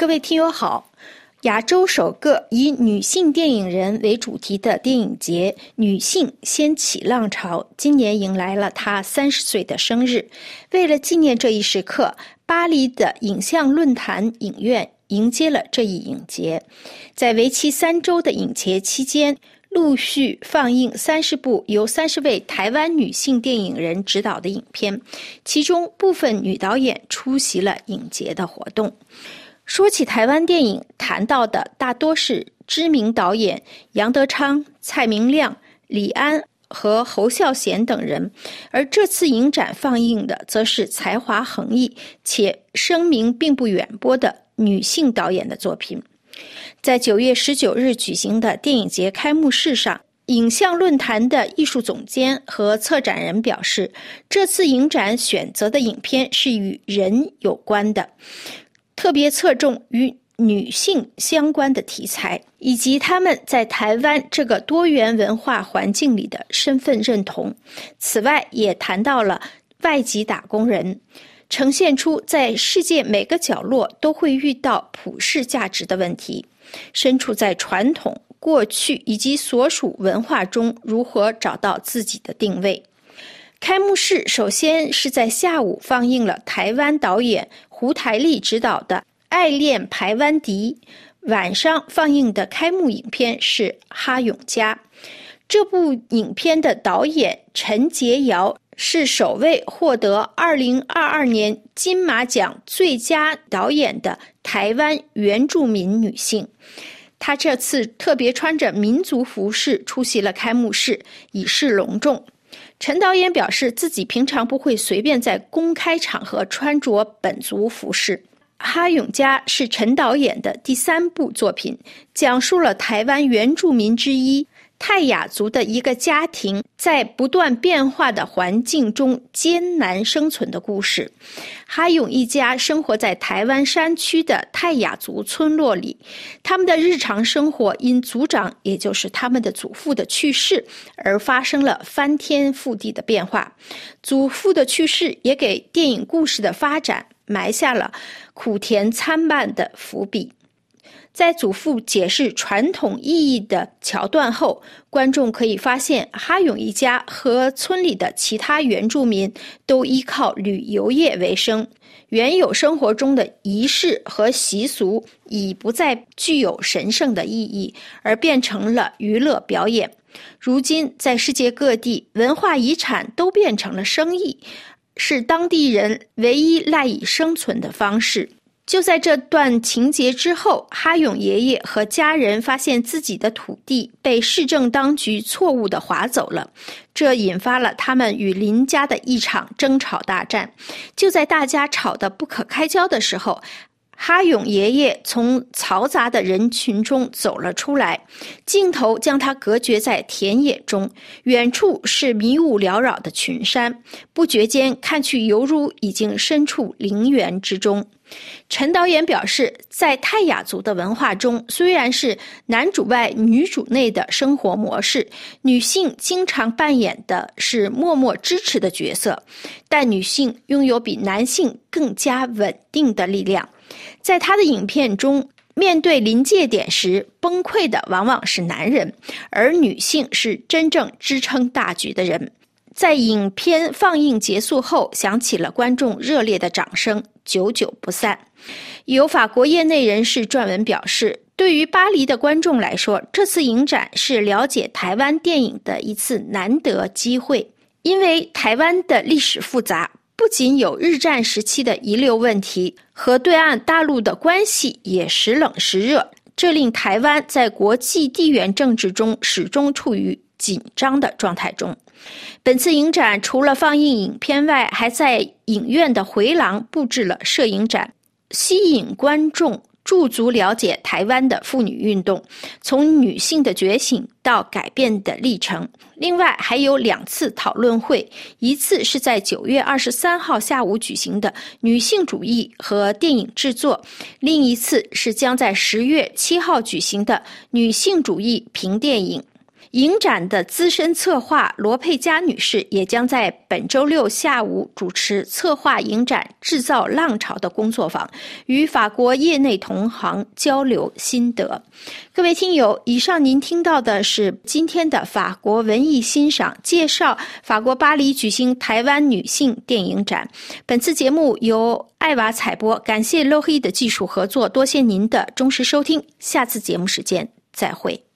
各位听友好，亚洲首个以女性电影人为主题的电影节“女性掀起浪潮”今年迎来了她三十岁的生日。为了纪念这一时刻，巴黎的影像论坛影院迎接了这一影节。在为期三周的影节期间，陆续放映三十部由三十位台湾女性电影人执导的影片，其中部分女导演出席了影节的活动。说起台湾电影，谈到的大多是知名导演杨德昌、蔡明亮、李安和侯孝贤等人，而这次影展放映的，则是才华横溢且声名并不远播的女性导演的作品。在九月十九日举行的电影节开幕式上，影像论坛的艺术总监和策展人表示，这次影展选择的影片是与人有关的。特别侧重与女性相关的题材，以及他们在台湾这个多元文化环境里的身份认同。此外，也谈到了外籍打工人，呈现出在世界每个角落都会遇到普世价值的问题，身处在传统、过去以及所属文化中，如何找到自己的定位。开幕式首先是在下午放映了台湾导演胡台丽执导的《爱恋排湾笛》，晚上放映的开幕影片是《哈永家》。这部影片的导演陈洁瑶是首位获得2022年金马奖最佳导演的台湾原住民女性。她这次特别穿着民族服饰出席了开幕式，以示隆重。陈导演表示，自己平常不会随便在公开场合穿着本族服饰。《哈永家》是陈导演的第三部作品，讲述了台湾原住民之一。泰雅族的一个家庭在不断变化的环境中艰难生存的故事。哈勇一家生活在台湾山区的泰雅族村落里，他们的日常生活因族长，也就是他们的祖父的去世而发生了翻天覆地的变化。祖父的去世也给电影故事的发展埋下了苦甜参半的伏笔。在祖父解释传统意义的桥段后，观众可以发现，哈勇一家和村里的其他原住民都依靠旅游业为生。原有生活中的仪式和习俗已不再具有神圣的意义，而变成了娱乐表演。如今，在世界各地，文化遗产都变成了生意，是当地人唯一赖以生存的方式。就在这段情节之后，哈勇爷爷和家人发现自己的土地被市政当局错误的划走了，这引发了他们与邻家的一场争吵大战。就在大家吵得不可开交的时候，哈勇爷爷从嘈杂的人群中走了出来，镜头将他隔绝在田野中，远处是迷雾缭绕的群山，不觉间看去犹如已经身处陵园之中。陈导演表示，在泰雅族的文化中，虽然是男主外女主内的生活模式，女性经常扮演的是默默支持的角色，但女性拥有比男性更加稳定的力量。在他的影片中，面对临界点时崩溃的往往是男人，而女性是真正支撑大局的人。在影片放映结束后，响起了观众热烈的掌声，久久不散。有法国业内人士撰文表示，对于巴黎的观众来说，这次影展是了解台湾电影的一次难得机会。因为台湾的历史复杂，不仅有日战时期的遗留问题，和对岸大陆的关系也时冷时热，这令台湾在国际地缘政治中始终处于紧张的状态中。本次影展除了放映影片外，还在影院的回廊布置了摄影展，吸引观众驻足了解台湾的妇女运动，从女性的觉醒到改变的历程。另外还有两次讨论会，一次是在九月二十三号下午举行的女性主义和电影制作，另一次是将在十月七号举行的女性主义评电影。影展的资深策划罗佩佳女士也将在本周六下午主持策划影展“制造浪潮”的工作坊，与法国业内同行交流心得。各位听友，以上您听到的是今天的法国文艺欣赏介绍，法国巴黎举行台湾女性电影展。本次节目由艾娃采播，感谢 l o h i 的技术合作，多谢您的忠实收听，下次节目时间再会。